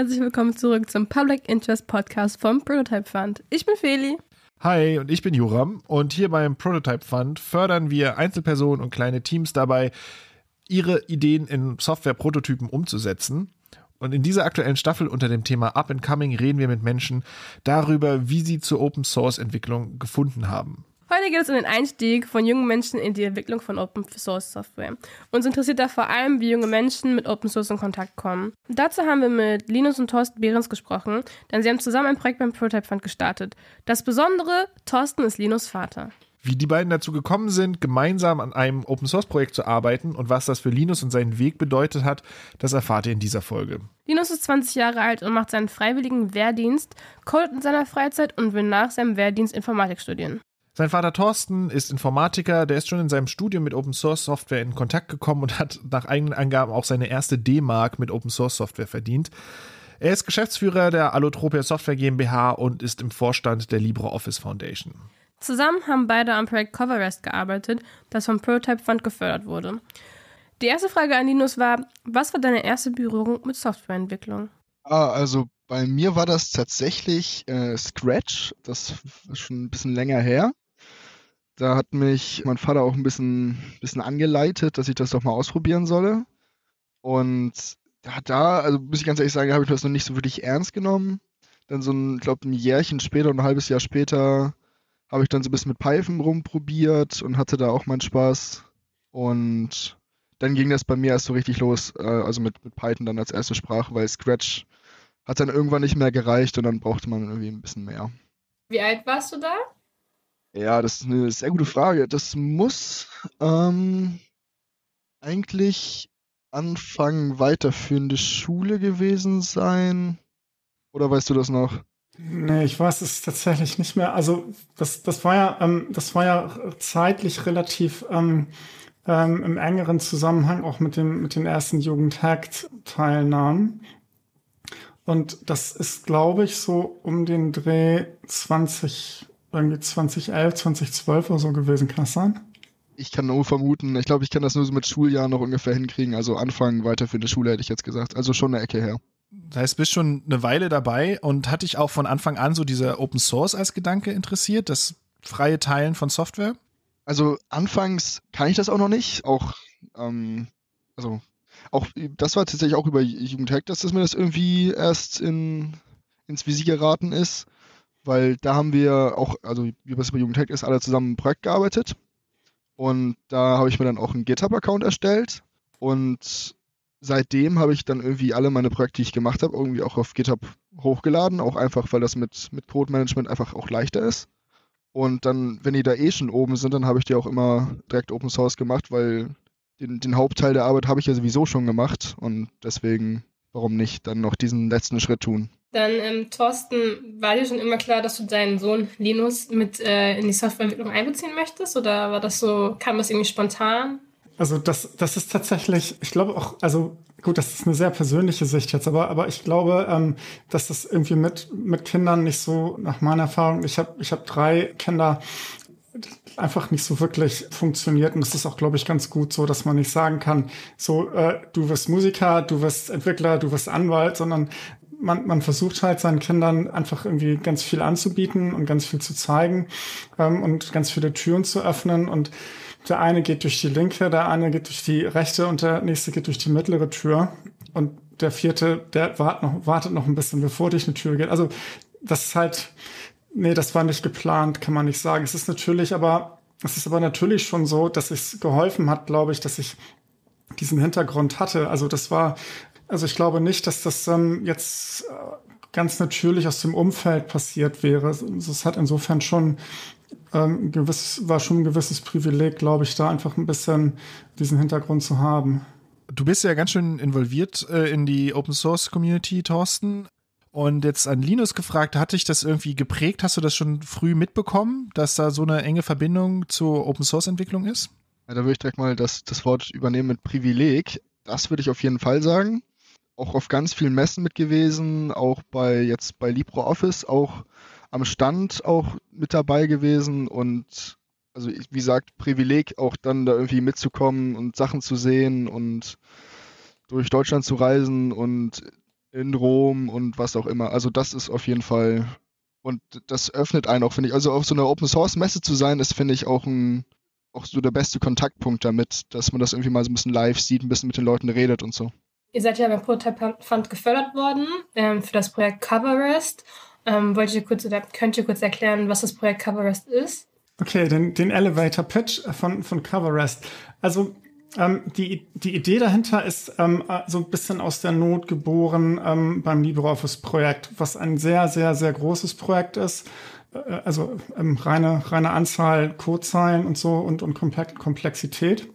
herzlich willkommen zurück zum Public Interest Podcast vom Prototype Fund. Ich bin Feli. Hi, und ich bin Joram. Und hier beim Prototype Fund fördern wir Einzelpersonen und kleine Teams dabei, ihre Ideen in Software-Prototypen umzusetzen. Und in dieser aktuellen Staffel unter dem Thema Up and Coming reden wir mit Menschen darüber, wie sie zur Open Source Entwicklung gefunden haben. Heute geht es um den Einstieg von jungen Menschen in die Entwicklung von Open Source Software. Uns interessiert da vor allem, wie junge Menschen mit Open Source in Kontakt kommen. dazu haben wir mit Linus und Thorsten Behrens gesprochen, denn sie haben zusammen ein Projekt beim Prototype Fund gestartet. Das Besondere, Thorsten ist Linus Vater. Wie die beiden dazu gekommen sind, gemeinsam an einem Open Source Projekt zu arbeiten und was das für Linus und seinen Weg bedeutet hat, das erfahrt ihr in dieser Folge. Linus ist 20 Jahre alt und macht seinen freiwilligen Wehrdienst, codet in seiner Freizeit und will nach seinem Wehrdienst Informatik studieren. Sein Vater Thorsten ist Informatiker, der ist schon in seinem Studium mit Open Source Software in Kontakt gekommen und hat nach eigenen Angaben auch seine erste D-Mark mit Open Source Software verdient. Er ist Geschäftsführer der Allotropia Software GmbH und ist im Vorstand der LibreOffice Foundation. Zusammen haben beide am Projekt CoverRest gearbeitet, das vom Prototype Fund gefördert wurde. Die erste Frage an Linus war, was war deine erste Berührung mit Softwareentwicklung? Ah, also bei mir war das tatsächlich äh, Scratch. Das ist schon ein bisschen länger her. Da hat mich mein Vater auch ein bisschen, bisschen angeleitet, dass ich das doch mal ausprobieren solle. Und da, also muss ich ganz ehrlich sagen, habe ich das noch nicht so wirklich ernst genommen. Dann so ein, glaube ein Jährchen später, ein halbes Jahr später, habe ich dann so ein bisschen mit Python rumprobiert und hatte da auch meinen Spaß. Und dann ging das bei mir erst so richtig los, äh, also mit, mit Python dann als erste Sprache, weil Scratch hat dann irgendwann nicht mehr gereicht und dann brauchte man irgendwie ein bisschen mehr. Wie alt warst du da? Ja, das ist eine sehr gute Frage. Das muss ähm, eigentlich Anfang weiterführende Schule gewesen sein. Oder weißt du das noch? Nee, ich weiß es tatsächlich nicht mehr. Also das, das war ja, ähm, das war ja zeitlich relativ ähm, ähm, im engeren Zusammenhang auch mit dem mit den ersten Jugendhackt-Teilnahmen. Und das ist, glaube ich, so um den Dreh 20 irgendwie 2011, 2012 oder so gewesen. Kann das sein? Ich kann nur vermuten. Ich glaube, ich kann das nur so mit Schuljahren noch ungefähr hinkriegen. Also Anfang weiter für eine Schule hätte ich jetzt gesagt. Also schon eine Ecke her. Das heißt, bist schon eine Weile dabei und hat dich auch von Anfang an so dieser Open Source als Gedanke interessiert, das freie Teilen von Software? Also anfangs kann ich das auch noch nicht. Auch, ähm, also auch das war tatsächlich auch über Jugendhack, dass das mir das irgendwie erst in, ins Visier geraten ist weil da haben wir auch, also wie es bei Jugendhack ist, alle zusammen ein Projekt gearbeitet. Und da habe ich mir dann auch einen GitHub-Account erstellt. Und seitdem habe ich dann irgendwie alle meine Projekte, die ich gemacht habe, irgendwie auch auf GitHub hochgeladen. Auch einfach, weil das mit, mit Code-Management einfach auch leichter ist. Und dann, wenn die da eh schon oben sind, dann habe ich die auch immer direkt Open Source gemacht, weil den, den Hauptteil der Arbeit habe ich ja sowieso schon gemacht. Und deswegen, warum nicht, dann noch diesen letzten Schritt tun. Dann, ähm, Thorsten, war dir schon immer klar, dass du deinen Sohn Linus mit äh, in die Softwareentwicklung einbeziehen möchtest? Oder war das so, kam das irgendwie spontan? Also das, das ist tatsächlich, ich glaube auch, also gut, das ist eine sehr persönliche Sicht jetzt, aber, aber ich glaube, ähm, dass das irgendwie mit, mit Kindern nicht so, nach meiner Erfahrung, ich habe ich hab drei Kinder, einfach nicht so wirklich funktioniert. Und das ist auch, glaube ich, ganz gut so, dass man nicht sagen kann, so, äh, du wirst Musiker, du wirst Entwickler, du wirst Anwalt, sondern man, man versucht halt seinen Kindern einfach irgendwie ganz viel anzubieten und ganz viel zu zeigen ähm, und ganz viele Türen zu öffnen. Und der eine geht durch die linke, der eine geht durch die rechte und der nächste geht durch die mittlere Tür. Und der vierte, der wartet noch, wartet noch ein bisschen, bevor durch eine Tür geht. Also das ist halt, nee, das war nicht geplant, kann man nicht sagen. Es ist natürlich aber, es ist aber natürlich schon so, dass es geholfen hat, glaube ich, dass ich diesen Hintergrund hatte. Also das war also ich glaube nicht, dass das ähm, jetzt äh, ganz natürlich aus dem Umfeld passiert wäre. Es hat insofern schon ähm, gewiss, war schon ein gewisses Privileg, glaube ich, da einfach ein bisschen diesen Hintergrund zu haben. Du bist ja ganz schön involviert äh, in die Open Source Community, Thorsten. Und jetzt an Linus gefragt, hat dich das irgendwie geprägt? Hast du das schon früh mitbekommen, dass da so eine enge Verbindung zur Open Source Entwicklung ist? Ja, da würde ich direkt mal das, das Wort übernehmen mit Privileg. Das würde ich auf jeden Fall sagen auch auf ganz vielen Messen mit gewesen, auch bei jetzt bei LibreOffice auch am Stand auch mit dabei gewesen und also wie gesagt, Privileg auch dann da irgendwie mitzukommen und Sachen zu sehen und durch Deutschland zu reisen und in Rom und was auch immer. Also das ist auf jeden Fall und das öffnet einen auch, finde ich. Also auf so einer Open Source Messe zu sein, ist, finde ich, auch ein auch so der beste Kontaktpunkt damit, dass man das irgendwie mal so ein bisschen live sieht, ein bisschen mit den Leuten redet und so. Ihr seid ja beim Prototype Fund gefördert worden ähm, für das Projekt Coverest. Ähm, wollt ihr kurz oder könnt ihr kurz erklären, was das Projekt Coverest ist? Okay, den, den Elevator Pitch von, von Coverest. Also ähm, die, die Idee dahinter ist ähm, so ein bisschen aus der Not geboren ähm, beim LibreOffice-Projekt, was ein sehr, sehr, sehr großes Projekt ist. Äh, also ähm, reine, reine Anzahl Codezeilen und so und, und Komplexität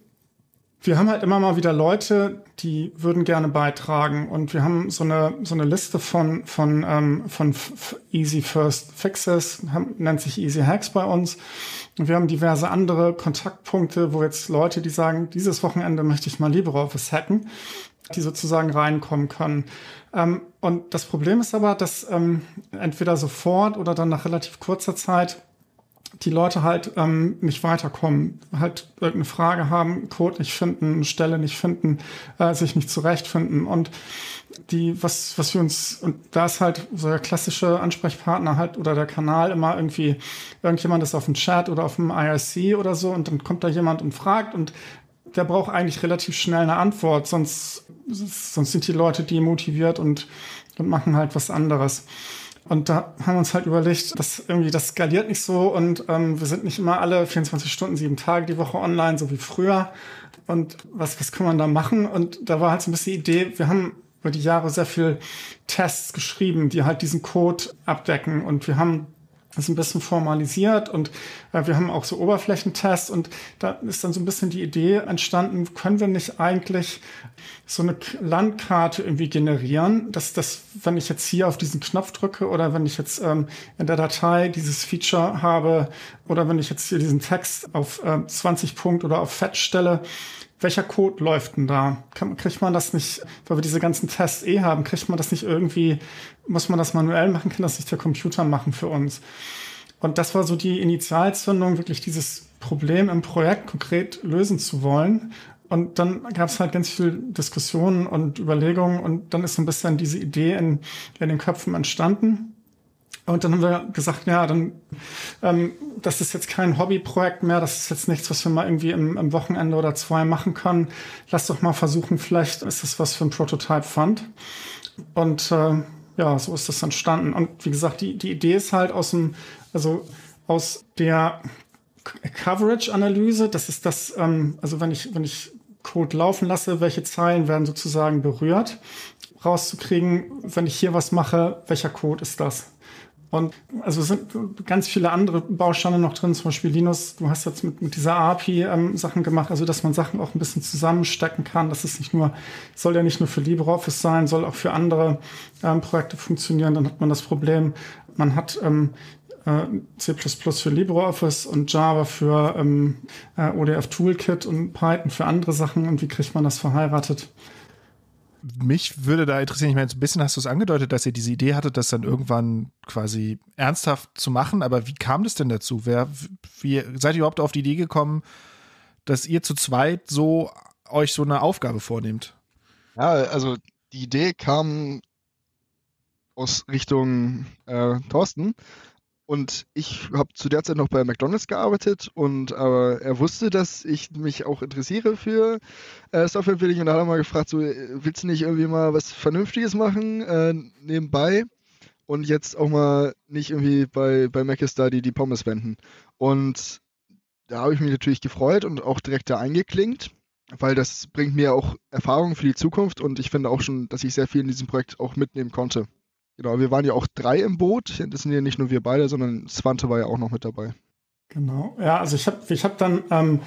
wir haben halt immer mal wieder Leute, die würden gerne beitragen und wir haben so eine so eine Liste von von ähm, von Easy First Fixes, nennt sich Easy Hacks bei uns und wir haben diverse andere Kontaktpunkte, wo jetzt Leute, die sagen, dieses Wochenende möchte ich mal LibreOffice hacken, die sozusagen reinkommen können. Ähm, und das Problem ist aber, dass ähm, entweder sofort oder dann nach relativ kurzer Zeit die Leute halt ähm, nicht weiterkommen, halt irgendeine Frage haben, Code nicht finden, Stelle nicht finden, äh, sich nicht zurechtfinden und die, was, was wir uns, und da ist halt so der klassische Ansprechpartner halt oder der Kanal immer irgendwie, irgendjemand ist auf dem Chat oder auf dem IRC oder so und dann kommt da jemand und fragt und der braucht eigentlich relativ schnell eine Antwort, sonst, sonst sind die Leute demotiviert und, und machen halt was anderes. Und da haben wir uns halt überlegt, dass irgendwie das skaliert nicht so und ähm, wir sind nicht immer alle 24 Stunden, sieben Tage die Woche online, so wie früher. Und was, was kann man da machen? Und da war halt so ein bisschen die Idee, wir haben über die Jahre sehr viel Tests geschrieben, die halt diesen Code abdecken. Und wir haben das ein bisschen formalisiert und äh, wir haben auch so Oberflächentests und da ist dann so ein bisschen die Idee entstanden, können wir nicht eigentlich so eine Landkarte irgendwie generieren, dass das, wenn ich jetzt hier auf diesen Knopf drücke oder wenn ich jetzt ähm, in der Datei dieses Feature habe oder wenn ich jetzt hier diesen Text auf äh, 20 Punkt oder auf Fett stelle, welcher Code läuft denn da? Kriegt man das nicht, weil wir diese ganzen Tests eh haben, kriegt man das nicht irgendwie, muss man das manuell machen, kann das nicht der Computer machen für uns? Und das war so die Initialzündung, wirklich dieses Problem im Projekt konkret lösen zu wollen. Und dann gab es halt ganz viel Diskussionen und Überlegungen und dann ist so ein bisschen diese Idee in, in den Köpfen entstanden. Und dann haben wir gesagt, ja, dann, ähm, das ist jetzt kein Hobbyprojekt mehr, das ist jetzt nichts, was wir mal irgendwie im, im Wochenende oder zwei machen können. Lass doch mal versuchen, vielleicht ist das was für ein Prototype Fund. Und äh, ja, so ist das entstanden. Und wie gesagt, die, die Idee ist halt aus dem, also aus der Coverage-Analyse, das ist das, ähm, also wenn ich, wenn ich Code laufen lasse, welche Zeilen werden sozusagen berührt, rauszukriegen, wenn ich hier was mache, welcher Code ist das? Und also sind ganz viele andere Bausteine noch drin, zum Beispiel Linus, du hast jetzt mit, mit dieser API ähm, Sachen gemacht, also dass man Sachen auch ein bisschen zusammenstecken kann. Das ist nicht nur, soll ja nicht nur für LibreOffice sein, soll auch für andere ähm, Projekte funktionieren. Dann hat man das Problem, man hat ähm, äh, C++ für LibreOffice und Java für ähm, äh, ODF Toolkit und Python für andere Sachen. Und wie kriegt man das verheiratet? Mich würde da interessieren, ich meine, so ein bisschen hast du es angedeutet, dass ihr diese Idee hattet, das dann irgendwann quasi ernsthaft zu machen, aber wie kam das denn dazu? Wer, wie, seid ihr überhaupt auf die Idee gekommen, dass ihr zu zweit so euch so eine Aufgabe vornehmt? Ja, also die Idee kam aus Richtung äh, Thorsten, und ich habe zu der Zeit noch bei McDonalds gearbeitet und äh, er wusste, dass ich mich auch interessiere für äh, Softwareentwicklung und da hat er mal gefragt, so, willst du nicht irgendwie mal was Vernünftiges machen äh, nebenbei und jetzt auch mal nicht irgendwie bei, bei McStudy die Pommes wenden. Und da habe ich mich natürlich gefreut und auch direkt da eingeklinkt, weil das bringt mir auch Erfahrungen für die Zukunft und ich finde auch schon, dass ich sehr viel in diesem Projekt auch mitnehmen konnte. Genau, wir waren ja auch drei im Boot. Das sind ja nicht nur wir beide, sondern Swante war ja auch noch mit dabei. Genau, ja, also ich habe ich hab dann, ähm,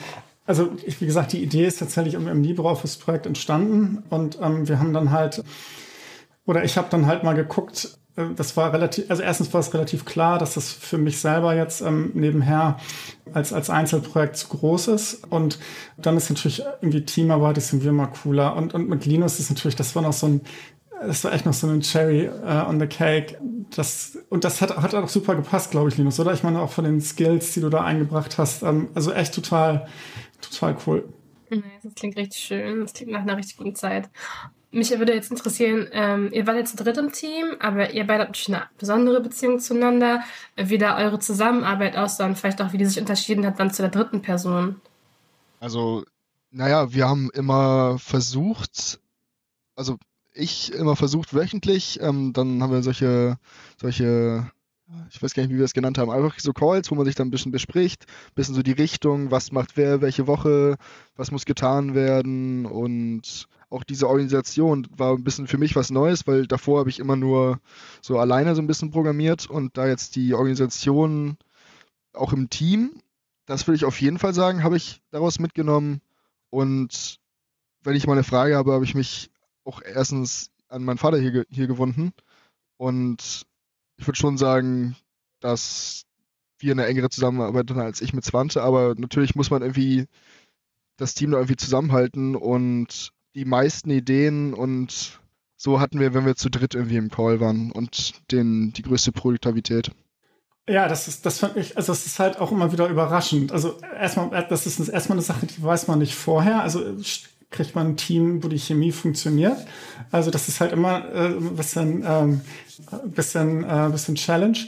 also ich, wie gesagt, die Idee ist tatsächlich im, im LibreOffice-Projekt entstanden und ähm, wir haben dann halt, oder ich habe dann halt mal geguckt, äh, das war relativ, also erstens war es relativ klar, dass das für mich selber jetzt ähm, nebenher als, als Einzelprojekt zu groß ist. Und dann ist natürlich irgendwie Teamarbeit, ist irgendwie immer cooler. Und, und mit Linus ist natürlich, das war noch so ein das war echt noch so ein Cherry uh, on the Cake. Das, und das hat, hat auch super gepasst, glaube ich, Linus, oder? Ich meine, auch von den Skills, die du da eingebracht hast. Ähm, also echt total, total cool. Das klingt richtig schön. Das klingt nach einer richtig guten Zeit. Mich würde jetzt interessieren, ähm, ihr wart jetzt zu dritt im Team, aber ihr beide habt natürlich eine besondere Beziehung zueinander, wie da eure Zusammenarbeit aussah und vielleicht auch, wie die sich unterschieden hat dann zu der dritten Person. Also, naja, wir haben immer versucht, also ich immer versucht wöchentlich, ähm, dann haben wir solche, solche, ich weiß gar nicht, wie wir es genannt haben, einfach so Calls, wo man sich dann ein bisschen bespricht, ein bisschen so die Richtung, was macht wer, welche Woche, was muss getan werden und auch diese Organisation war ein bisschen für mich was Neues, weil davor habe ich immer nur so alleine so ein bisschen programmiert und da jetzt die Organisation auch im Team, das würde ich auf jeden Fall sagen, habe ich daraus mitgenommen. Und wenn ich mal eine Frage habe, habe ich mich auch erstens an meinen Vater hier, hier gewunden. Und ich würde schon sagen, dass wir eine engere Zusammenarbeit hatten als ich mit Swante, aber natürlich muss man irgendwie das Team da irgendwie zusammenhalten und die meisten Ideen und so hatten wir, wenn wir zu dritt irgendwie im Call waren und den, die größte Produktivität. Ja, das ist, das fand ich, also das ist halt auch immer wieder überraschend. Also erstmal, das ist erstmal eine Sache, die weiß man nicht vorher. Also kriegt man ein Team, wo die Chemie funktioniert. Also das ist halt immer äh, ein bisschen, ähm, bisschen, äh, bisschen Challenge.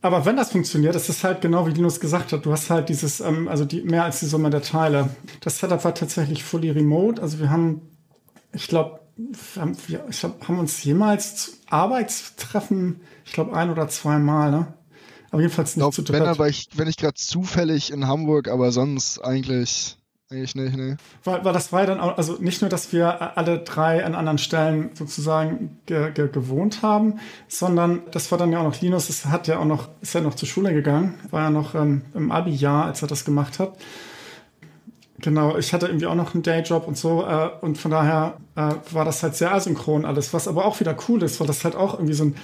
Aber wenn das funktioniert, ist es halt genau wie Linus gesagt hat. Du hast halt dieses, ähm, also die, mehr als die Summe der Teile. Das Setup war tatsächlich fully remote. Also wir haben, ich glaube, wir, ich glaub, haben uns jemals Arbeitstreffen, ich glaube, ein oder zweimal, ne? Aber jedenfalls nicht glaub, zu dritt. Wenn, aber ich, wenn ich gerade zufällig in Hamburg, aber sonst eigentlich eigentlich nicht, nee. Weil, weil das war ja dann auch, also nicht nur, dass wir alle drei an anderen Stellen sozusagen ge, ge, gewohnt haben, sondern das war dann ja auch noch Linus, das hat ja auch noch, ist ja noch zur Schule gegangen, war ja noch ähm, im Abi-Jahr, als er das gemacht hat. Genau, ich hatte irgendwie auch noch einen Dayjob und so äh, und von daher äh, war das halt sehr asynchron alles, was aber auch wieder cool ist, weil das halt auch irgendwie so ein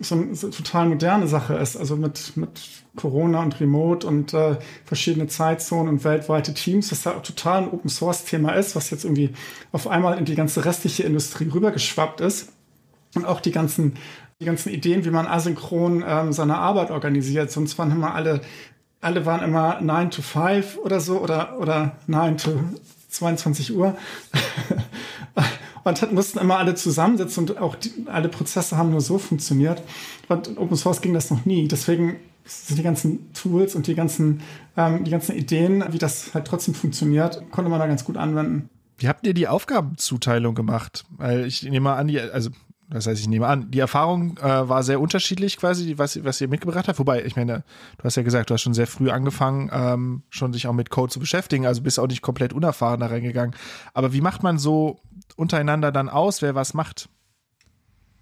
so eine so total moderne Sache ist. Also mit, mit Corona und Remote und äh, verschiedene Zeitzonen und weltweite Teams, das halt auch total ein Open Source Thema ist, was jetzt irgendwie auf einmal in die ganze restliche Industrie rübergeschwappt ist. Und auch die ganzen, die ganzen Ideen, wie man asynchron ähm, seine Arbeit organisiert. Sonst waren immer alle, alle waren immer 9 to 5 oder so oder, oder 9 to 22 Uhr. und mussten immer alle zusammensitzen und auch die, alle Prozesse haben nur so funktioniert. Und in Open Source ging das noch nie. Deswegen sind die ganzen Tools und die ganzen, ähm, die ganzen Ideen, wie das halt trotzdem funktioniert, konnte man da ganz gut anwenden. Wie habt ihr die Aufgabenzuteilung gemacht? Weil ich nehme an, die, also das heißt, ich nehme an, die Erfahrung äh, war sehr unterschiedlich quasi, was, was ihr mitgebracht habt. Wobei, ich meine, du hast ja gesagt, du hast schon sehr früh angefangen, ähm, schon sich auch mit Code zu beschäftigen, also bist auch nicht komplett unerfahren da reingegangen. Aber wie macht man so untereinander dann aus, wer was macht?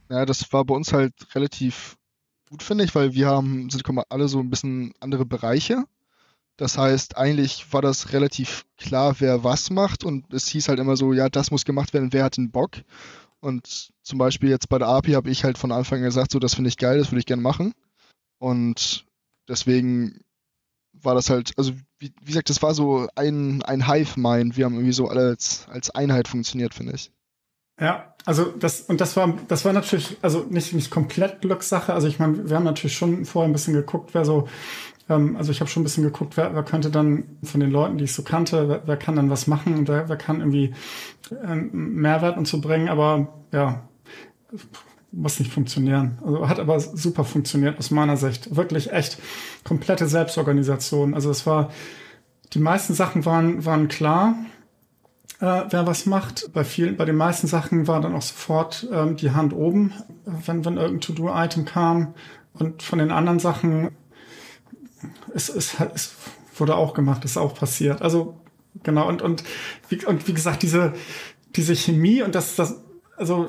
Ja, das war bei uns halt relativ gut, finde ich, weil wir haben, sind alle so ein bisschen andere Bereiche. Das heißt, eigentlich war das relativ klar, wer was macht und es hieß halt immer so, ja, das muss gemacht werden, wer hat den Bock. Und zum Beispiel jetzt bei der API habe ich halt von Anfang an gesagt, so, das finde ich geil, das würde ich gerne machen. Und deswegen war das halt, also wie, wie gesagt, das war so ein, ein Hive-Mind. Wir haben irgendwie so alle als, als Einheit funktioniert, finde ich. Ja, also das, und das war, das war natürlich, also nicht, nicht komplett Glückssache. Also ich meine, wir haben natürlich schon vorher ein bisschen geguckt, wer so ähm, also ich habe schon ein bisschen geguckt, wer, wer könnte dann von den Leuten, die ich so kannte, wer, wer kann dann was machen und wer, wer kann irgendwie ähm, Mehrwert und so bringen, aber ja, muss nicht funktionieren. Also hat aber super funktioniert aus meiner Sicht. Wirklich echt komplette Selbstorganisation. Also es war, die meisten Sachen waren, waren klar, äh, wer was macht. Bei vielen, bei den meisten Sachen war dann auch sofort ähm, die Hand oben, wenn, wenn irgendein To-Do-Item kam. Und von den anderen Sachen es, es, es wurde auch gemacht, ist auch passiert. Also genau und und wie, und wie gesagt diese diese Chemie und das das also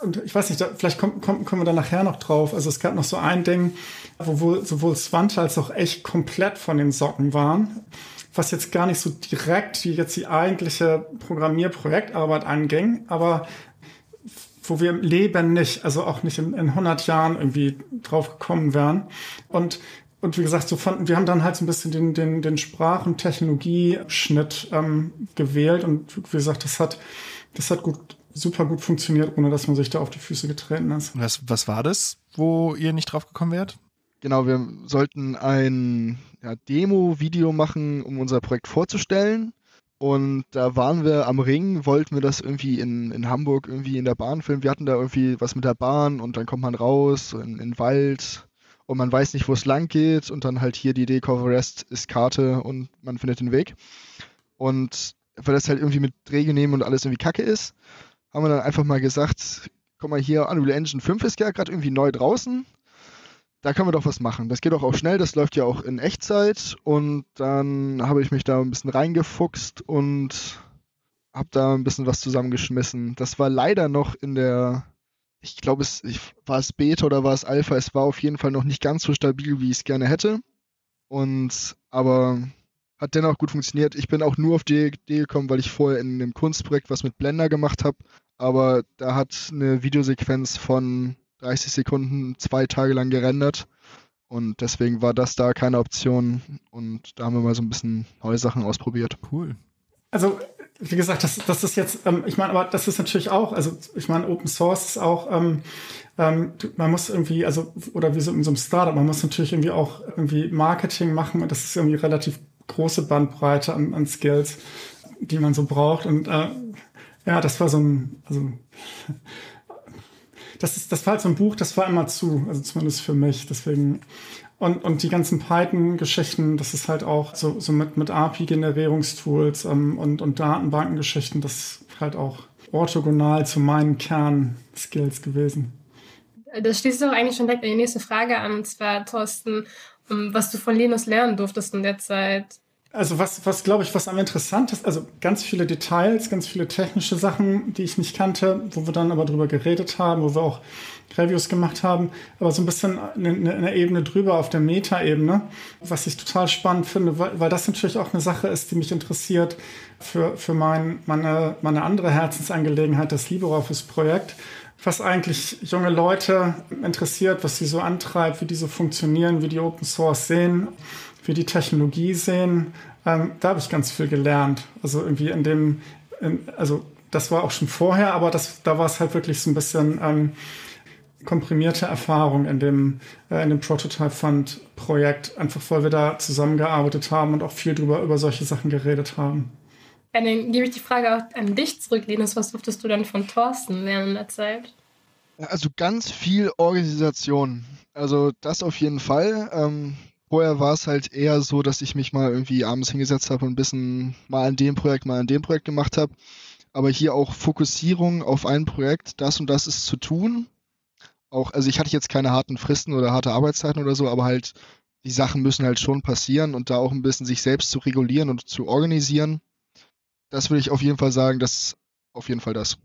und ich weiß nicht, da, vielleicht kommen, kommen, kommen wir da nachher noch drauf. Also es gab noch so ein Ding, wo wohl, sowohl Swante als auch echt komplett von den Socken waren, was jetzt gar nicht so direkt wie jetzt die eigentliche Programmierprojektarbeit anging, aber wo wir im Leben nicht, also auch nicht in, in 100 Jahren irgendwie drauf gekommen wären. Und und wie gesagt, so fanden, wir haben dann halt so ein bisschen den, den, den Sprach- und Technologieschnitt ähm, gewählt und wie gesagt, das hat, das hat gut, super gut funktioniert, ohne dass man sich da auf die Füße getreten ist. Was, was war das, wo ihr nicht drauf gekommen wärt? Genau, wir sollten ein ja, Demo-Video machen, um unser Projekt vorzustellen. Und da waren wir am Ring, wollten wir das irgendwie in, in Hamburg irgendwie in der Bahn filmen. Wir hatten da irgendwie was mit der Bahn und dann kommt man raus in, in den Wald und man weiß nicht, wo es lang geht und dann halt hier die Idee, Cover Rest ist Karte und man findet den Weg. Und weil das halt irgendwie mit Dreh nehmen und alles irgendwie kacke ist, haben wir dann einfach mal gesagt, komm mal hier, Unreal Engine 5 ist ja gerade irgendwie neu draußen. Da können wir doch was machen. Das geht doch auch schnell, das läuft ja auch in Echtzeit. Und dann habe ich mich da ein bisschen reingefuchst und habe da ein bisschen was zusammengeschmissen. Das war leider noch in der, ich glaube, es war es Beta oder war es Alpha. Es war auf jeden Fall noch nicht ganz so stabil, wie ich es gerne hätte. Und aber hat dennoch gut funktioniert. Ich bin auch nur auf die Idee gekommen, weil ich vorher in einem Kunstprojekt was mit Blender gemacht habe. Aber da hat eine Videosequenz von 30 Sekunden zwei Tage lang gerendert. Und deswegen war das da keine Option. Und da haben wir mal so ein bisschen neue Sachen ausprobiert. Cool. Also, wie gesagt, das, das ist jetzt, ähm, ich meine, aber das ist natürlich auch, also ich meine, Open Source ist auch, ähm, ähm, man muss irgendwie, also, oder wie so in so einem Startup, man muss natürlich irgendwie auch irgendwie Marketing machen. Und das ist irgendwie relativ große Bandbreite an, an Skills, die man so braucht. Und äh, ja, das war so ein, also das ist, das war halt so ein Buch, das war immer zu, also zumindest für mich. Deswegen und, und die ganzen Python-Geschichten, das ist halt auch so, so mit, mit API-Generierungstools ähm, und, und Datenbankengeschichten, das ist halt auch orthogonal zu meinen Kernskills gewesen. Das schließt doch eigentlich schon direkt an die nächste Frage an, und zwar, Thorsten, was du von Linus lernen durftest in der Zeit. Also was, was glaube ich, was am interessantesten, also ganz viele Details, ganz viele technische Sachen, die ich nicht kannte, wo wir dann aber drüber geredet haben, wo wir auch Reviews gemacht haben, aber so ein bisschen eine, eine Ebene drüber auf der Meta-Ebene, was ich total spannend finde, weil, weil das natürlich auch eine Sache ist, die mich interessiert für, für mein, meine, meine andere Herzensangelegenheit, das LibreOffice-Projekt was eigentlich junge Leute interessiert, was sie so antreibt, wie die so funktionieren, wie die Open Source sehen, wie die Technologie sehen. Ähm, da habe ich ganz viel gelernt. Also irgendwie in dem, in, also das war auch schon vorher, aber das, da war es halt wirklich so ein bisschen ähm, komprimierte Erfahrung in dem, äh, in dem Prototype Fund Projekt, einfach weil wir da zusammengearbeitet haben und auch viel drüber über solche Sachen geredet haben. Dann gebe ich die Frage auch an dich zurück, Linus. Was durftest du dann von Thorsten lernen in der Zeit? Also ganz viel Organisation. Also das auf jeden Fall. Ähm, vorher war es halt eher so, dass ich mich mal irgendwie abends hingesetzt habe und ein bisschen mal an dem Projekt, mal an dem Projekt gemacht habe. Aber hier auch Fokussierung auf ein Projekt, das und das ist zu tun. Auch, also ich hatte jetzt keine harten Fristen oder harte Arbeitszeiten oder so, aber halt die Sachen müssen halt schon passieren und da auch ein bisschen sich selbst zu regulieren und zu organisieren das würde ich auf jeden Fall sagen, das auf jeden Fall das.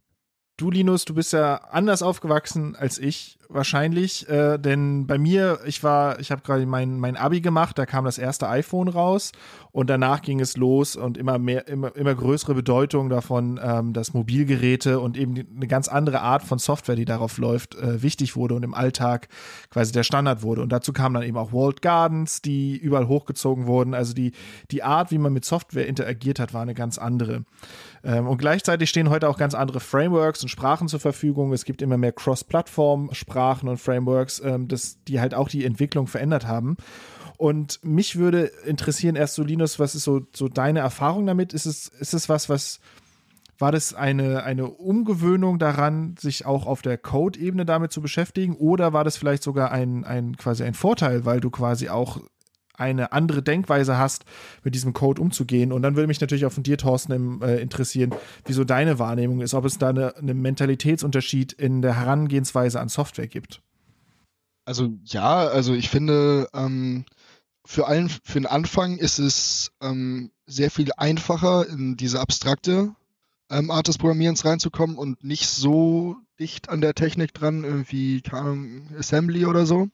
Du, Linus, du bist ja anders aufgewachsen als ich wahrscheinlich, äh, denn bei mir, ich war, ich habe gerade mein, mein Abi gemacht, da kam das erste iPhone raus und danach ging es los und immer mehr, immer, immer größere Bedeutung davon, ähm, dass Mobilgeräte und eben eine ganz andere Art von Software, die darauf läuft, äh, wichtig wurde und im Alltag quasi der Standard wurde. Und dazu kamen dann eben auch Walled Gardens, die überall hochgezogen wurden. Also die, die Art, wie man mit Software interagiert hat, war eine ganz andere. Ähm, und gleichzeitig stehen heute auch ganz andere Frameworks und Sprachen zur Verfügung. Es gibt immer mehr Cross-Plattform-Sprachen und Frameworks, ähm, das, die halt auch die Entwicklung verändert haben. Und mich würde interessieren, erst so, Linus, was ist so, so deine Erfahrung damit? Ist es, ist es was, was war das eine, eine Umgewöhnung daran, sich auch auf der Code-Ebene damit zu beschäftigen? Oder war das vielleicht sogar ein, ein quasi ein Vorteil, weil du quasi auch eine andere Denkweise hast, mit diesem Code umzugehen. Und dann würde mich natürlich auch von dir, Thorsten, äh, interessieren, wieso deine Wahrnehmung ist, ob es da einen eine Mentalitätsunterschied in der Herangehensweise an Software gibt. Also ja, also ich finde, ähm, für, allen, für den Anfang ist es ähm, sehr viel einfacher, in diese abstrakte ähm, Art des Programmierens reinzukommen und nicht so dicht an der Technik dran, irgendwie, keine Ahnung, Assembly oder so.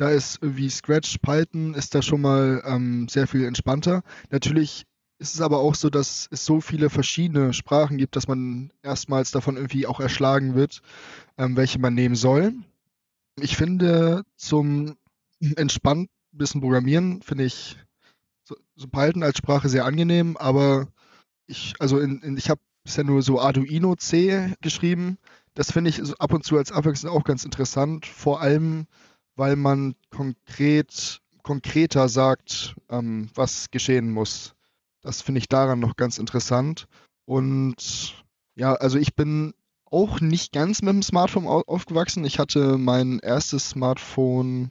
Da ist wie Scratch, Python ist da schon mal ähm, sehr viel entspannter. Natürlich ist es aber auch so, dass es so viele verschiedene Sprachen gibt, dass man erstmals davon irgendwie auch erschlagen wird, ähm, welche man nehmen soll. Ich finde, zum entspannt bisschen Programmieren finde ich so, so, Python als Sprache sehr angenehm, aber ich, also in, in, ich habe bisher nur so Arduino C geschrieben. Das finde ich ab und zu als Abwechslung auch ganz interessant. Vor allem, weil man konkret, konkreter sagt, ähm, was geschehen muss. Das finde ich daran noch ganz interessant. Und ja, also ich bin auch nicht ganz mit dem Smartphone aufgewachsen. Ich hatte mein erstes Smartphone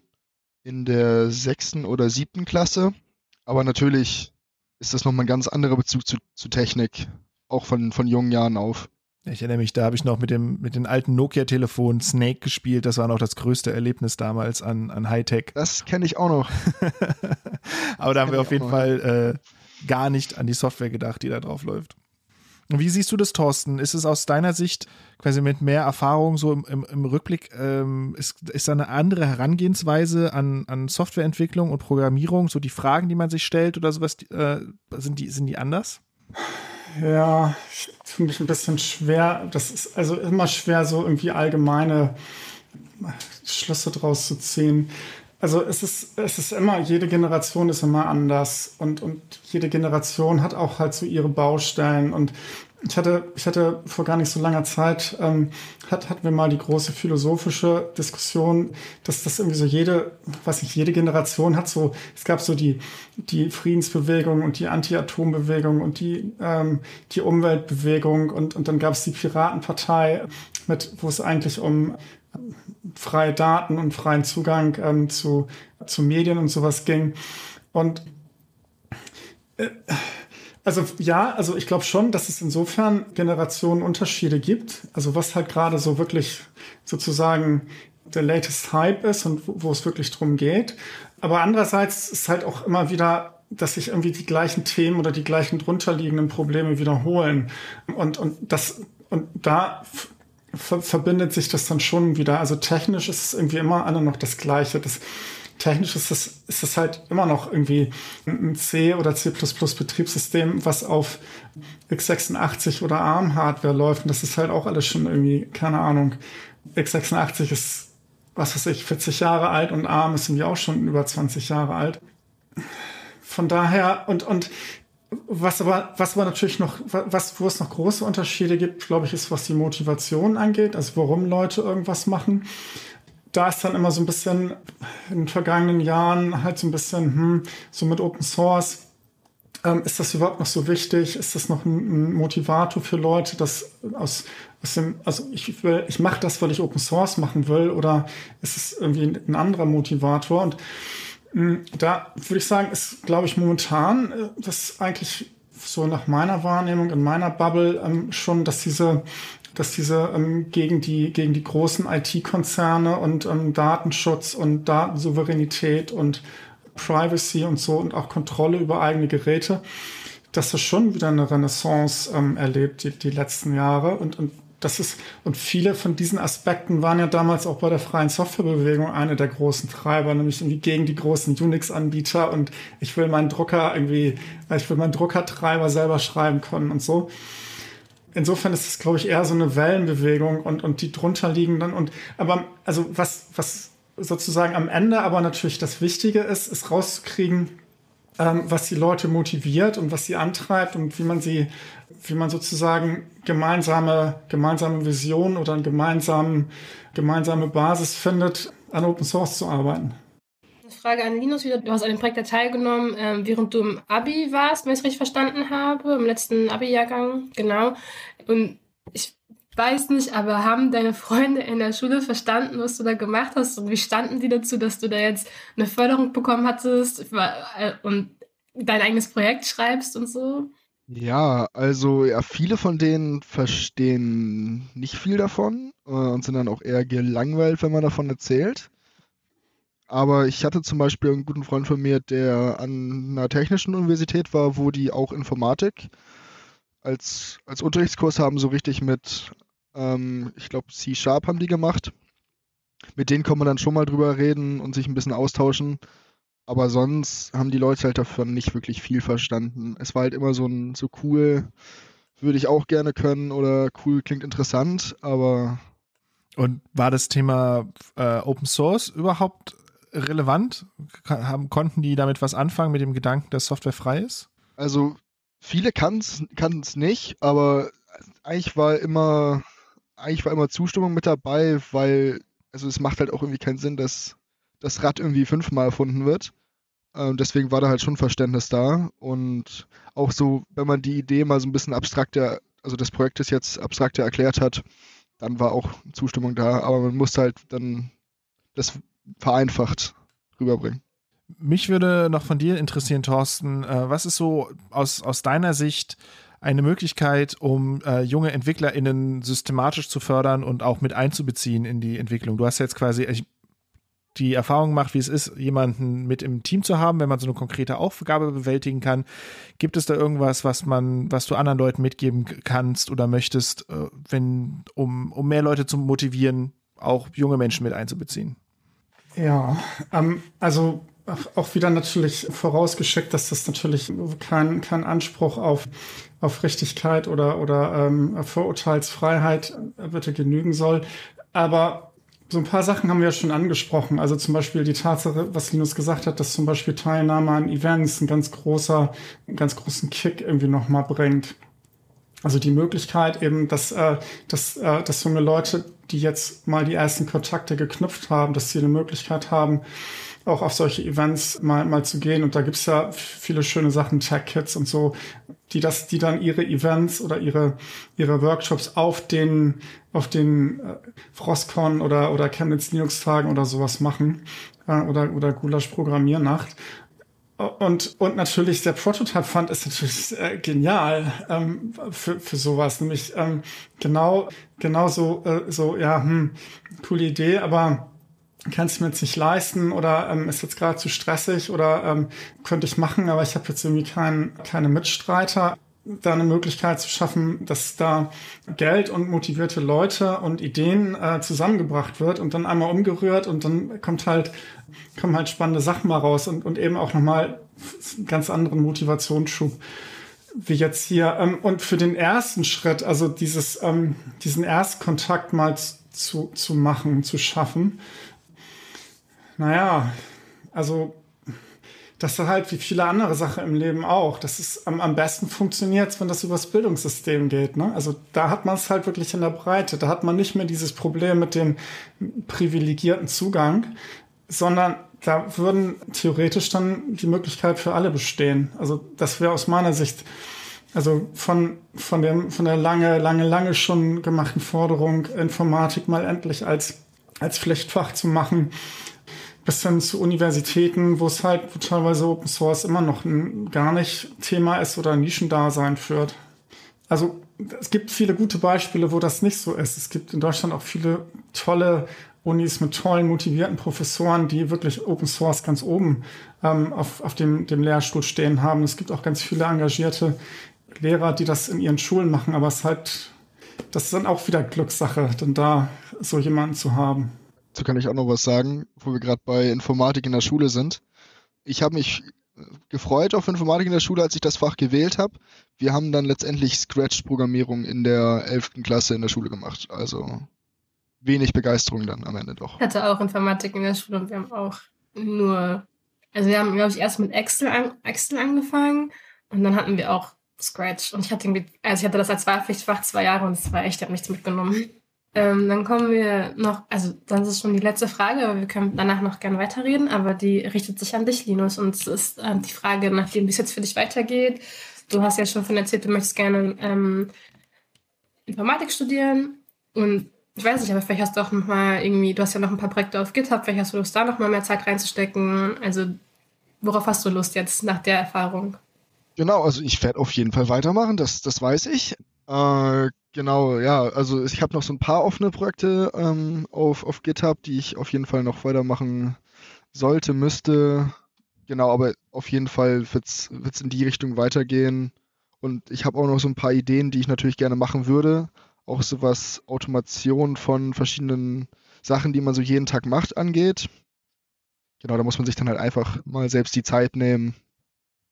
in der sechsten oder siebten Klasse. Aber natürlich ist das nochmal ein ganz anderer Bezug zu, zu Technik, auch von, von jungen Jahren auf. Ich erinnere mich, da habe ich noch mit dem mit den alten Nokia-Telefonen Snake gespielt. Das war noch das größte Erlebnis damals an, an Hightech. Das kenne ich auch noch. Aber da haben wir auf jeden Fall äh, gar nicht an die Software gedacht, die da drauf läuft. Wie siehst du das, Thorsten? Ist es aus deiner Sicht quasi mit mehr Erfahrung so im, im, im Rückblick, ähm, ist, ist da eine andere Herangehensweise an, an Softwareentwicklung und Programmierung, so die Fragen, die man sich stellt oder sowas, äh, sind, die, sind die anders? Ja, für mich ein bisschen schwer. Das ist also immer schwer, so irgendwie allgemeine Schlüsse draus zu ziehen. Also es ist, es ist immer, jede Generation ist immer anders und, und jede Generation hat auch halt so ihre Baustellen und ich hatte, ich hatte vor gar nicht so langer Zeit, ähm, hat, hatten wir mal die große philosophische Diskussion, dass das irgendwie so jede, weiß nicht, jede Generation hat so, es gab so die, die Friedensbewegung und die Anti-Atom-Bewegung und die, ähm, die Umweltbewegung und, und dann gab es die Piratenpartei, mit, wo es eigentlich um freie Daten und freien Zugang ähm, zu, zu Medien und sowas ging. Und äh, also ja, also ich glaube schon, dass es insofern Generationenunterschiede gibt. Also was halt gerade so wirklich sozusagen der latest Hype ist und wo, wo es wirklich drum geht. Aber andererseits ist halt auch immer wieder, dass sich irgendwie die gleichen Themen oder die gleichen drunterliegenden Probleme wiederholen. Und, und das, und da verbindet sich das dann schon wieder. Also technisch ist es irgendwie immer alle noch das Gleiche. Das, technisch ist es, ist es halt immer noch irgendwie ein C oder C++ Betriebssystem, was auf x86 oder ARM Hardware läuft. Und das ist halt auch alles schon irgendwie, keine Ahnung, x86 ist, was weiß ich, 40 Jahre alt und ARM ist irgendwie auch schon über 20 Jahre alt. Von daher, und, und was aber, was aber natürlich noch, was, wo es noch große Unterschiede gibt, glaube ich, ist, was die Motivation angeht, also warum Leute irgendwas machen. Da ist dann immer so ein bisschen in den vergangenen Jahren halt so ein bisschen, hm, so mit Open Source, ähm, ist das überhaupt noch so wichtig? Ist das noch ein, ein Motivator für Leute, das aus, aus dem, also ich will, ich mache das, weil ich Open Source machen will, oder ist es irgendwie ein, ein anderer Motivator? Und hm, da würde ich sagen, ist, glaube ich, momentan äh, das eigentlich so nach meiner Wahrnehmung, in meiner Bubble ähm, schon, dass diese, dass diese ähm, gegen die, gegen die großen IT-Konzerne und ähm, Datenschutz und Datensouveränität und Privacy und so und auch Kontrolle über eigene Geräte, dass das schon wieder eine Renaissance ähm, erlebt, die, die letzten Jahre und, und das ist, und viele von diesen Aspekten waren ja damals auch bei der freien Softwarebewegung eine der großen Treiber, nämlich irgendwie gegen die großen Unix-Anbieter und ich will meinen Drucker irgendwie, ich will meinen Druckertreiber selber schreiben können und so. Insofern ist es, glaube ich, eher so eine Wellenbewegung und, und die drunter liegenden und, aber, also was, was sozusagen am Ende aber natürlich das Wichtige ist, ist rauszukriegen, ähm, was die Leute motiviert und was sie antreibt und wie man sie, wie man sozusagen gemeinsame, gemeinsame Vision oder eine gemeinsame, gemeinsame Basis findet, an Open Source zu arbeiten. Frage an Linus wieder. Du hast an dem Projekt teilgenommen, ähm, während du im Abi warst, wenn ich es richtig verstanden habe, im letzten Abi-Jahrgang, genau. Und ich weiß nicht, aber haben deine Freunde in der Schule verstanden, was du da gemacht hast und wie standen die dazu, dass du da jetzt eine Förderung bekommen hattest äh, und dein eigenes Projekt schreibst und so? Ja, also ja, viele von denen verstehen nicht viel davon äh, und sind dann auch eher gelangweilt, wenn man davon erzählt. Aber ich hatte zum Beispiel einen guten Freund von mir, der an einer technischen Universität war, wo die auch Informatik als, als Unterrichtskurs haben, so richtig mit ähm, ich glaube, C-Sharp haben die gemacht. Mit denen kann man dann schon mal drüber reden und sich ein bisschen austauschen. Aber sonst haben die Leute halt davon nicht wirklich viel verstanden. Es war halt immer so ein so cool, würde ich auch gerne können oder cool klingt interessant, aber. Und war das Thema äh, Open Source überhaupt relevant? Haben, konnten die damit was anfangen mit dem Gedanken, dass Software frei ist? Also viele kann es nicht, aber eigentlich war immer eigentlich war immer Zustimmung mit dabei, weil, also es macht halt auch irgendwie keinen Sinn, dass das Rad irgendwie fünfmal erfunden wird. Äh, deswegen war da halt schon Verständnis da. Und auch so, wenn man die Idee mal so ein bisschen abstrakter, also des Projektes jetzt abstrakter erklärt hat, dann war auch Zustimmung da. Aber man musste halt dann das vereinfacht rüberbringen. Mich würde noch von dir interessieren, Thorsten, äh, was ist so aus, aus deiner Sicht eine Möglichkeit, um äh, junge EntwicklerInnen systematisch zu fördern und auch mit einzubeziehen in die Entwicklung? Du hast jetzt quasi ich, die Erfahrung gemacht, wie es ist, jemanden mit im Team zu haben, wenn man so eine konkrete Aufgabe bewältigen kann. Gibt es da irgendwas, was man, was du anderen Leuten mitgeben kannst oder möchtest, äh, wenn, um, um mehr Leute zu motivieren, auch junge Menschen mit einzubeziehen? Ja, ähm, also auch wieder natürlich vorausgeschickt, dass das natürlich kein, kein Anspruch auf, auf Richtigkeit oder, oder ähm, Vorurteilsfreiheit bitte genügen soll. Aber so ein paar Sachen haben wir ja schon angesprochen. Also zum Beispiel die Tatsache, was Linus gesagt hat, dass zum Beispiel Teilnahme an Events einen ganz großer, einen ganz großen Kick irgendwie nochmal bringt. Also die Möglichkeit eben, dass, äh, dass, äh, dass junge Leute, die jetzt mal die ersten Kontakte geknüpft haben, dass sie eine Möglichkeit haben, auch auf solche Events mal, mal zu gehen. Und da gibt's ja viele schöne Sachen, Tech-Kits und so, die das, die dann ihre Events oder ihre, ihre Workshops auf den, auf den äh, Frostcon oder, oder Chemnitz Linux Tagen oder sowas machen. Äh, oder, oder Gulasch Programmiernacht. Und, und natürlich der Prototype Fund ist natürlich äh, genial ähm, für, für sowas. Nämlich ähm, genau, genau so, äh, so, ja, hm, coole Idee, aber kann es mir jetzt nicht leisten oder ähm, ist jetzt gerade zu stressig oder ähm, könnte ich machen, aber ich habe jetzt irgendwie kein, keine Mitstreiter da eine Möglichkeit zu schaffen, dass da Geld und motivierte Leute und Ideen äh, zusammengebracht wird und dann einmal umgerührt und dann kommt halt, kommen halt spannende Sachen mal raus und, und eben auch nochmal einen ganz anderen Motivationsschub wie jetzt hier. Ähm, und für den ersten Schritt, also dieses, ähm, diesen Erstkontakt mal zu, zu machen, zu schaffen, naja, also das ist halt wie viele andere Sachen im Leben auch. Das ist am, am besten funktioniert, wenn das übers Bildungssystem geht. Ne? Also da hat man es halt wirklich in der Breite. Da hat man nicht mehr dieses Problem mit dem privilegierten Zugang, sondern da würden theoretisch dann die Möglichkeit für alle bestehen. Also das wäre aus meiner Sicht, also von, von, dem, von der lange, lange, lange schon gemachten Forderung, Informatik mal endlich als, als Pflichtfach zu machen, bis dann zu Universitäten, wo es halt wo teilweise Open Source immer noch ein, gar nicht Thema ist oder ein Nischendasein führt. Also es gibt viele gute Beispiele, wo das nicht so ist. Es gibt in Deutschland auch viele tolle Unis mit tollen, motivierten Professoren, die wirklich Open Source ganz oben ähm, auf, auf dem, dem Lehrstuhl stehen haben. Es gibt auch ganz viele engagierte Lehrer, die das in ihren Schulen machen, aber es ist halt, das ist dann auch wieder Glückssache, dann da so jemanden zu haben. Dazu kann ich auch noch was sagen, wo wir gerade bei Informatik in der Schule sind. Ich habe mich äh, gefreut auf Informatik in der Schule, als ich das Fach gewählt habe. Wir haben dann letztendlich Scratch-Programmierung in der 11. Klasse in der Schule gemacht. Also wenig Begeisterung dann am Ende doch. Ich hatte auch Informatik in der Schule und wir haben auch nur, also wir haben, glaube ich, erst mit Excel, an, Excel angefangen und dann hatten wir auch Scratch. Und ich hatte also ich hatte das als Wahlpflichtfach zwei Jahre und es war echt, ich habe nichts mitgenommen. Ähm, dann kommen wir noch, also das ist schon die letzte Frage, aber wir können danach noch gerne weiterreden, aber die richtet sich an dich, Linus, und es ist äh, die Frage, nachdem es jetzt für dich weitergeht. Du hast ja schon von erzählt, du möchtest gerne ähm, Informatik studieren und ich weiß nicht, aber vielleicht hast du auch noch mal irgendwie, du hast ja noch ein paar Projekte auf GitHub, vielleicht hast du Lust, da noch mal mehr Zeit reinzustecken. Also worauf hast du Lust jetzt nach der Erfahrung? Genau, also ich werde auf jeden Fall weitermachen, das, das weiß ich. Äh, genau, ja, also ich habe noch so ein paar offene Projekte ähm, auf, auf GitHub, die ich auf jeden Fall noch weitermachen sollte, müsste. Genau, aber auf jeden Fall wird es in die Richtung weitergehen. Und ich habe auch noch so ein paar Ideen, die ich natürlich gerne machen würde. Auch so was Automation von verschiedenen Sachen, die man so jeden Tag macht, angeht. Genau, da muss man sich dann halt einfach mal selbst die Zeit nehmen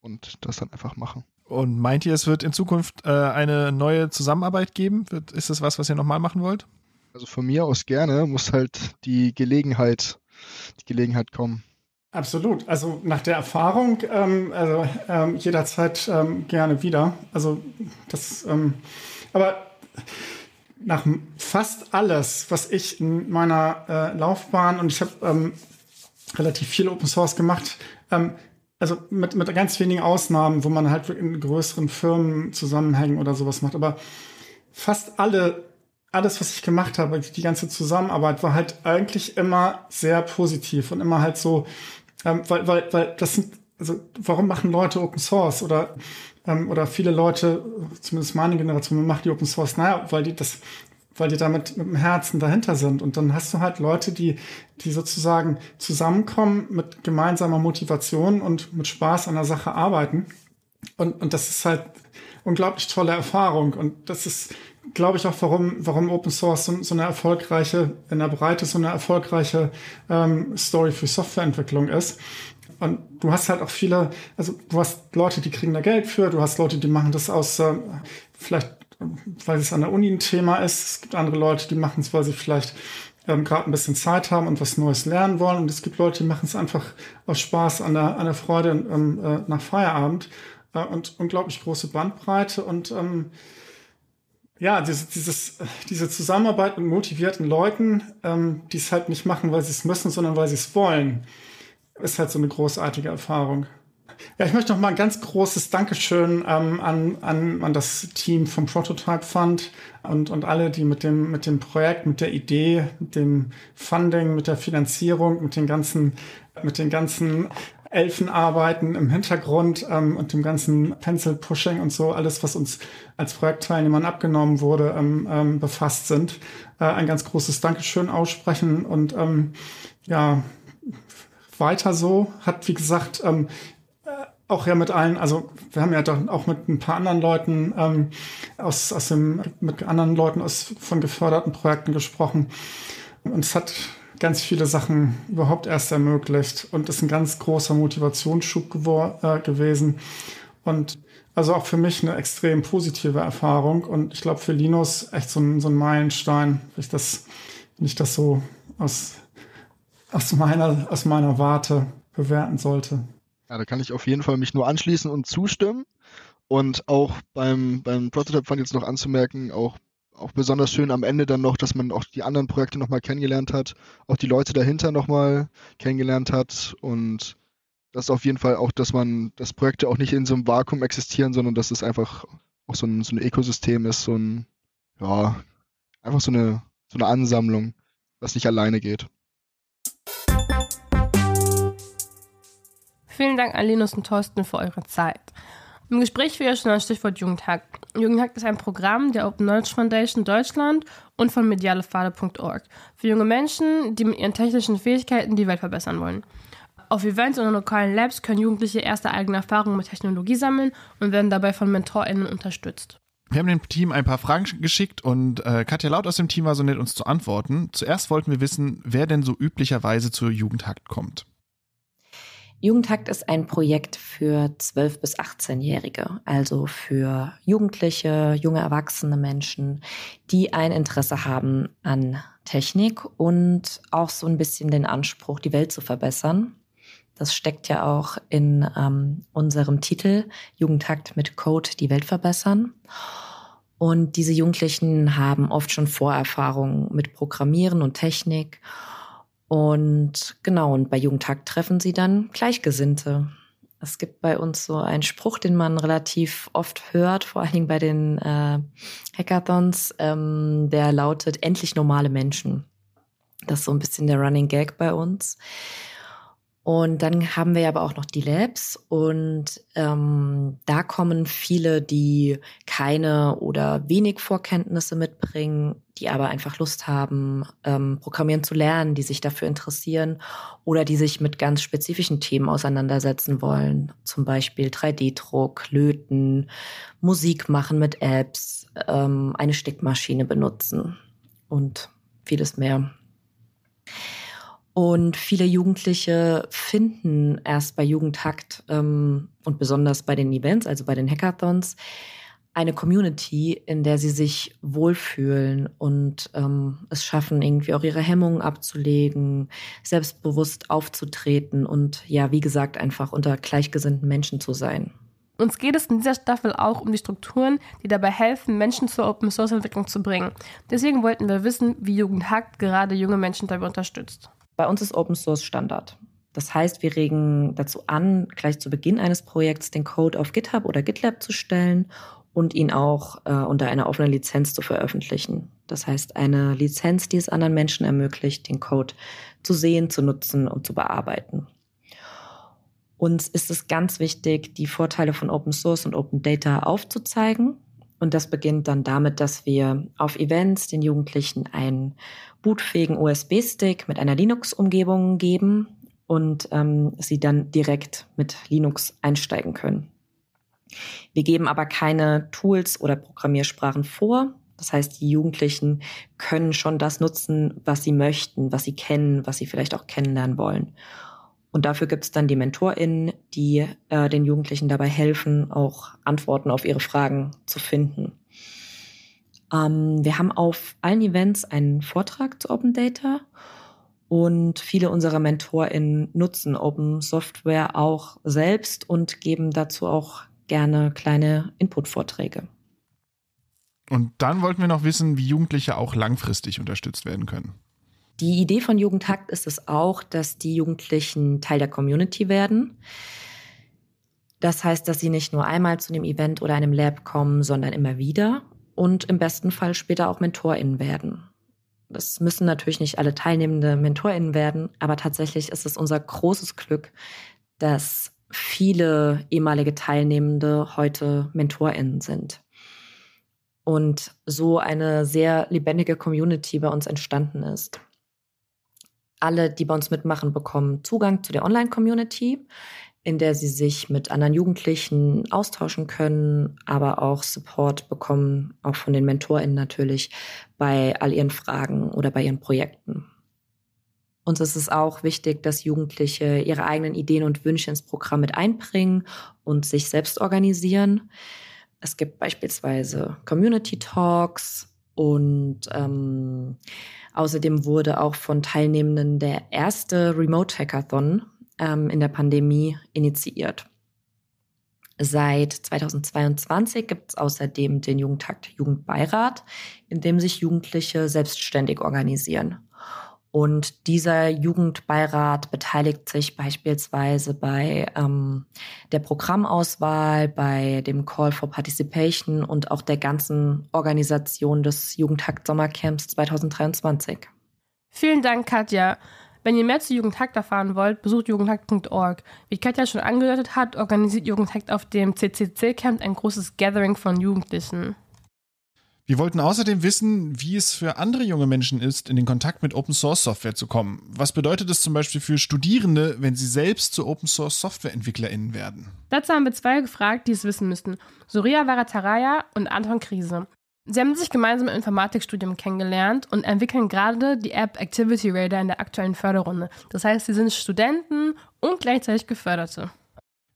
und das dann einfach machen. Und meint ihr, es wird in Zukunft äh, eine neue Zusammenarbeit geben? Wird, ist das was, was ihr nochmal machen wollt? Also von mir aus gerne, muss halt die Gelegenheit, die Gelegenheit kommen. Absolut. Also nach der Erfahrung, ähm, also ähm, jederzeit ähm, gerne wieder. Also das, ähm, aber nach fast alles, was ich in meiner äh, Laufbahn und ich habe ähm, relativ viel Open Source gemacht, ähm, also mit, mit ganz wenigen Ausnahmen, wo man halt in größeren Firmen zusammenhängen oder sowas macht. Aber fast alle, alles, was ich gemacht habe, die ganze Zusammenarbeit war halt eigentlich immer sehr positiv und immer halt so, ähm, weil, weil, weil das sind, also warum machen Leute Open Source oder ähm, oder viele Leute, zumindest meine Generation, machen die Open Source, naja, weil die das weil die damit mit dem Herzen dahinter sind. Und dann hast du halt Leute, die, die sozusagen zusammenkommen mit gemeinsamer Motivation und mit Spaß an der Sache arbeiten. Und, und das ist halt unglaublich tolle Erfahrung. Und das ist, glaube ich, auch, warum, warum Open Source so, so eine erfolgreiche, in der Breite so eine erfolgreiche ähm, Story für Softwareentwicklung ist. Und du hast halt auch viele, also du hast Leute, die kriegen da Geld für, du hast Leute, die machen das aus äh, vielleicht weil es an der Uni ein Thema ist. Es gibt andere Leute, die machen es, weil sie vielleicht ähm, gerade ein bisschen Zeit haben und was Neues lernen wollen. Und es gibt Leute, die machen es einfach aus Spaß, an der, an der Freude ähm, äh, nach Feierabend. Äh, und unglaublich große Bandbreite. Und ähm, ja, dieses, dieses, diese Zusammenarbeit mit motivierten Leuten, ähm, die es halt nicht machen, weil sie es müssen, sondern weil sie es wollen, ist halt so eine großartige Erfahrung. Ja, ich möchte noch mal ein ganz großes Dankeschön ähm, an, an, an das Team vom Prototype Fund und, und alle, die mit dem, mit dem Projekt, mit der Idee, mit dem Funding, mit der Finanzierung, mit den ganzen, mit den ganzen Elfenarbeiten im Hintergrund ähm, und dem ganzen Pencil-Pushing und so, alles, was uns als Projektteilnehmern abgenommen wurde, ähm, ähm, befasst sind. Äh, ein ganz großes Dankeschön aussprechen und ähm, ja, weiter so. Hat, wie gesagt, ähm, auch ja mit allen, also wir haben ja doch auch mit ein paar anderen Leuten ähm, aus, aus dem, mit anderen Leuten aus von geförderten Projekten gesprochen. Und es hat ganz viele Sachen überhaupt erst ermöglicht und ist ein ganz großer Motivationsschub äh, gewesen. Und also auch für mich eine extrem positive Erfahrung. Und ich glaube für Linus echt so ein, so ein Meilenstein, wenn ich das, wenn ich das so aus, aus meiner, aus meiner Warte bewerten sollte. Ja, da kann ich auf jeden Fall mich nur anschließen und zustimmen. Und auch beim, beim Prototype Fund jetzt noch anzumerken, auch, auch besonders schön am Ende dann noch, dass man auch die anderen Projekte nochmal kennengelernt hat, auch die Leute dahinter nochmal kennengelernt hat und das auf jeden Fall auch, dass man, dass Projekte auch nicht in so einem Vakuum existieren, sondern dass es einfach auch so ein, so ein Ökosystem ist, so ein, ja, einfach so eine, so eine Ansammlung, was nicht alleine geht. Vielen Dank an Linus und Thorsten für eure Zeit. Im Gespräch ja schon das Stichwort Jugendhackt. Jugendhackt ist ein Programm der Open Knowledge Foundation Deutschland und von medialefade.org für junge Menschen, die mit ihren technischen Fähigkeiten die Welt verbessern wollen. Auf Events und lokalen Labs können Jugendliche erste eigene Erfahrungen mit Technologie sammeln und werden dabei von MentorInnen unterstützt. Wir haben dem Team ein paar Fragen geschickt und äh, Katja Laut aus dem Team war so nett, uns zu antworten. Zuerst wollten wir wissen, wer denn so üblicherweise zur Jugendhackt kommt. Jugendhakt ist ein Projekt für 12- bis 18-Jährige, also für Jugendliche, junge erwachsene Menschen, die ein Interesse haben an Technik und auch so ein bisschen den Anspruch, die Welt zu verbessern. Das steckt ja auch in ähm, unserem Titel Jugendhakt mit Code die Welt verbessern. Und diese Jugendlichen haben oft schon Vorerfahrungen mit Programmieren und Technik und genau, und bei Jugendtag treffen sie dann Gleichgesinnte. Es gibt bei uns so einen Spruch, den man relativ oft hört, vor allen Dingen bei den äh, Hackathons, ähm, der lautet endlich normale Menschen. Das ist so ein bisschen der Running Gag bei uns. Und dann haben wir aber auch noch die Labs und ähm, da kommen viele, die keine oder wenig Vorkenntnisse mitbringen, die aber einfach Lust haben, ähm, Programmieren zu lernen, die sich dafür interessieren oder die sich mit ganz spezifischen Themen auseinandersetzen wollen. Zum Beispiel 3D-Druck, Löten, Musik machen mit Apps, ähm, eine Stickmaschine benutzen und vieles mehr. Und viele Jugendliche finden erst bei Jugendhakt ähm, und besonders bei den Events, also bei den Hackathons, eine Community, in der sie sich wohlfühlen und ähm, es schaffen, irgendwie auch ihre Hemmungen abzulegen, selbstbewusst aufzutreten und ja, wie gesagt, einfach unter gleichgesinnten Menschen zu sein. Uns geht es in dieser Staffel auch um die Strukturen, die dabei helfen, Menschen zur Open Source Entwicklung zu bringen. Deswegen wollten wir wissen, wie Jugendhakt gerade junge Menschen dabei unterstützt. Bei uns ist Open Source Standard. Das heißt, wir regen dazu an, gleich zu Beginn eines Projekts den Code auf GitHub oder GitLab zu stellen und ihn auch äh, unter einer offenen Lizenz zu veröffentlichen. Das heißt, eine Lizenz, die es anderen Menschen ermöglicht, den Code zu sehen, zu nutzen und zu bearbeiten. Uns ist es ganz wichtig, die Vorteile von Open Source und Open Data aufzuzeigen. Und das beginnt dann damit, dass wir auf Events den Jugendlichen einen bootfähigen USB-Stick mit einer Linux-Umgebung geben und ähm, sie dann direkt mit Linux einsteigen können. Wir geben aber keine Tools oder Programmiersprachen vor. Das heißt, die Jugendlichen können schon das nutzen, was sie möchten, was sie kennen, was sie vielleicht auch kennenlernen wollen. Und dafür gibt es dann die MentorInnen, die äh, den Jugendlichen dabei helfen, auch Antworten auf ihre Fragen zu finden. Ähm, wir haben auf allen Events einen Vortrag zu Open Data und viele unserer MentorInnen nutzen Open Software auch selbst und geben dazu auch gerne kleine Input-Vorträge. Und dann wollten wir noch wissen, wie Jugendliche auch langfristig unterstützt werden können. Die Idee von Jugendhakt ist es auch, dass die Jugendlichen Teil der Community werden. Das heißt, dass sie nicht nur einmal zu einem Event oder einem Lab kommen, sondern immer wieder und im besten Fall später auch MentorInnen werden. Das müssen natürlich nicht alle teilnehmende MentorInnen werden, aber tatsächlich ist es unser großes Glück, dass viele ehemalige Teilnehmende heute MentorInnen sind. Und so eine sehr lebendige Community bei uns entstanden ist. Alle, die bei uns mitmachen, bekommen Zugang zu der Online-Community, in der sie sich mit anderen Jugendlichen austauschen können, aber auch Support bekommen, auch von den MentorInnen natürlich, bei all ihren Fragen oder bei ihren Projekten. Uns ist es auch wichtig, dass Jugendliche ihre eigenen Ideen und Wünsche ins Programm mit einbringen und sich selbst organisieren. Es gibt beispielsweise Community Talks und ähm, außerdem wurde auch von Teilnehmenden der erste Remote Hackathon ähm, in der Pandemie initiiert. Seit 2022 gibt es außerdem den Jugendtakt Jugendbeirat, in dem sich Jugendliche selbstständig organisieren. Und dieser Jugendbeirat beteiligt sich beispielsweise bei ähm, der Programmauswahl, bei dem Call for Participation und auch der ganzen Organisation des Jugendhakt Sommercamps 2023. Vielen Dank, Katja. Wenn ihr mehr zu Jugendhakt erfahren wollt, besucht jugendhakt.org. Wie Katja schon angedeutet hat, organisiert Jugendhakt auf dem CCC-Camp ein großes Gathering von Jugendlichen. Wir wollten außerdem wissen, wie es für andere junge Menschen ist, in den Kontakt mit Open Source Software zu kommen. Was bedeutet es zum Beispiel für Studierende, wenn sie selbst zu Open Source SoftwareentwicklerInnen werden? Dazu haben wir zwei gefragt, die es wissen müssten. Soria Varataraya und Anton Krise. Sie haben sich gemeinsam im Informatikstudium kennengelernt und entwickeln gerade die App Activity Radar in der aktuellen Förderrunde. Das heißt, sie sind Studenten und gleichzeitig Geförderte.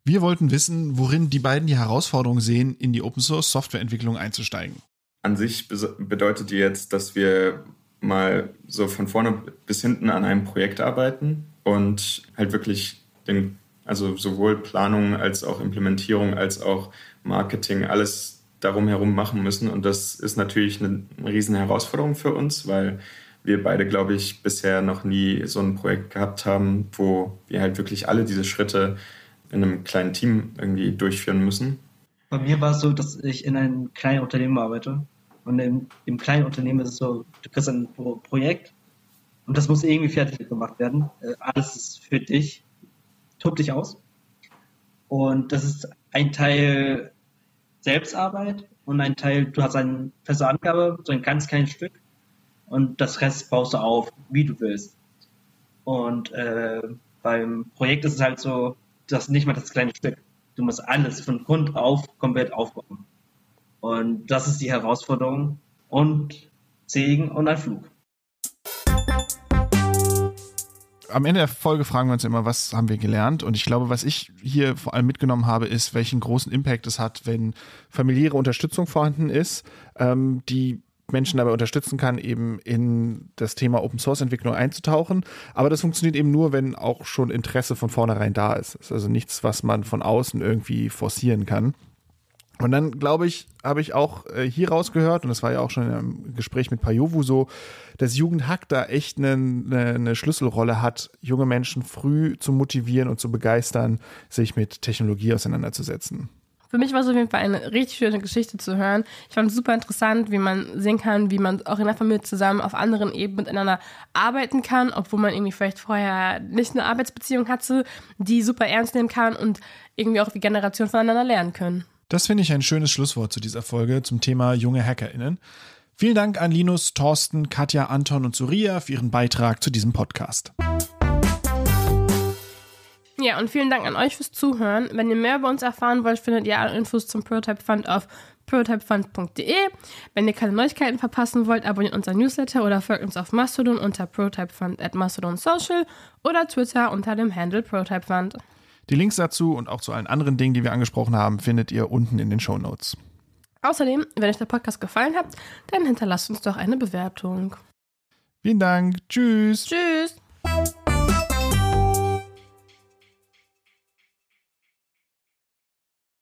Wir wollten wissen, worin die beiden die Herausforderung sehen, in die Open Source Softwareentwicklung einzusteigen an sich bedeutet die jetzt, dass wir mal so von vorne bis hinten an einem Projekt arbeiten und halt wirklich den, also sowohl Planung als auch Implementierung als auch Marketing alles darum herum machen müssen. Und das ist natürlich eine riesen Herausforderung für uns, weil wir beide, glaube ich, bisher noch nie so ein Projekt gehabt haben, wo wir halt wirklich alle diese Schritte in einem kleinen Team irgendwie durchführen müssen. Bei mir war es so, dass ich in einem kleinen Unternehmen arbeite. Und im, im kleinen Unternehmen ist es so, du kriegst ein Projekt und das muss irgendwie fertig gemacht werden. Äh, alles ist für dich. Tob dich aus. Und das ist ein Teil Selbstarbeit und ein Teil, du hast eine feste Angabe, so ein ganz kleines Stück. Und das Rest baust du auf, wie du willst. Und äh, beim Projekt ist es halt so, du hast nicht mal das kleine Stück. Du musst alles von Grund auf komplett aufbauen. Und das ist die Herausforderung und Segen und ein Flug. Am Ende der Folge fragen wir uns immer, was haben wir gelernt? Und ich glaube, was ich hier vor allem mitgenommen habe, ist, welchen großen Impact es hat, wenn familiäre Unterstützung vorhanden ist, ähm, die Menschen dabei unterstützen kann, eben in das Thema Open Source Entwicklung einzutauchen. Aber das funktioniert eben nur, wenn auch schon Interesse von vornherein da ist. Das ist also nichts, was man von außen irgendwie forcieren kann. Und dann, glaube ich, habe ich auch äh, hier rausgehört, und das war ja auch schon im Gespräch mit Pajovu so, dass Jugendhack da echt eine, eine, eine Schlüsselrolle hat, junge Menschen früh zu motivieren und zu begeistern, sich mit Technologie auseinanderzusetzen. Für mich war es auf jeden Fall eine richtig schöne Geschichte zu hören. Ich fand es super interessant, wie man sehen kann, wie man auch in der Familie zusammen auf anderen Ebenen miteinander arbeiten kann, obwohl man irgendwie vielleicht vorher nicht eine Arbeitsbeziehung hatte, die super ernst nehmen kann und irgendwie auch wie Generationen voneinander lernen können. Das finde ich ein schönes Schlusswort zu dieser Folge zum Thema junge HackerInnen. Vielen Dank an Linus, Thorsten, Katja, Anton und Surya für ihren Beitrag zu diesem Podcast. Ja, und vielen Dank an euch fürs Zuhören. Wenn ihr mehr über uns erfahren wollt, findet ihr alle Infos zum Prototype Fund auf prototypefund.de. Wenn ihr keine Neuigkeiten verpassen wollt, abonniert unser Newsletter oder folgt uns auf Mastodon unter prototypefund at Mastodon Social oder Twitter unter dem Handle prototypefund. Die Links dazu und auch zu allen anderen Dingen, die wir angesprochen haben, findet ihr unten in den Show Notes. Außerdem, wenn euch der Podcast gefallen hat, dann hinterlasst uns doch eine Bewertung. Vielen Dank. Tschüss. Tschüss.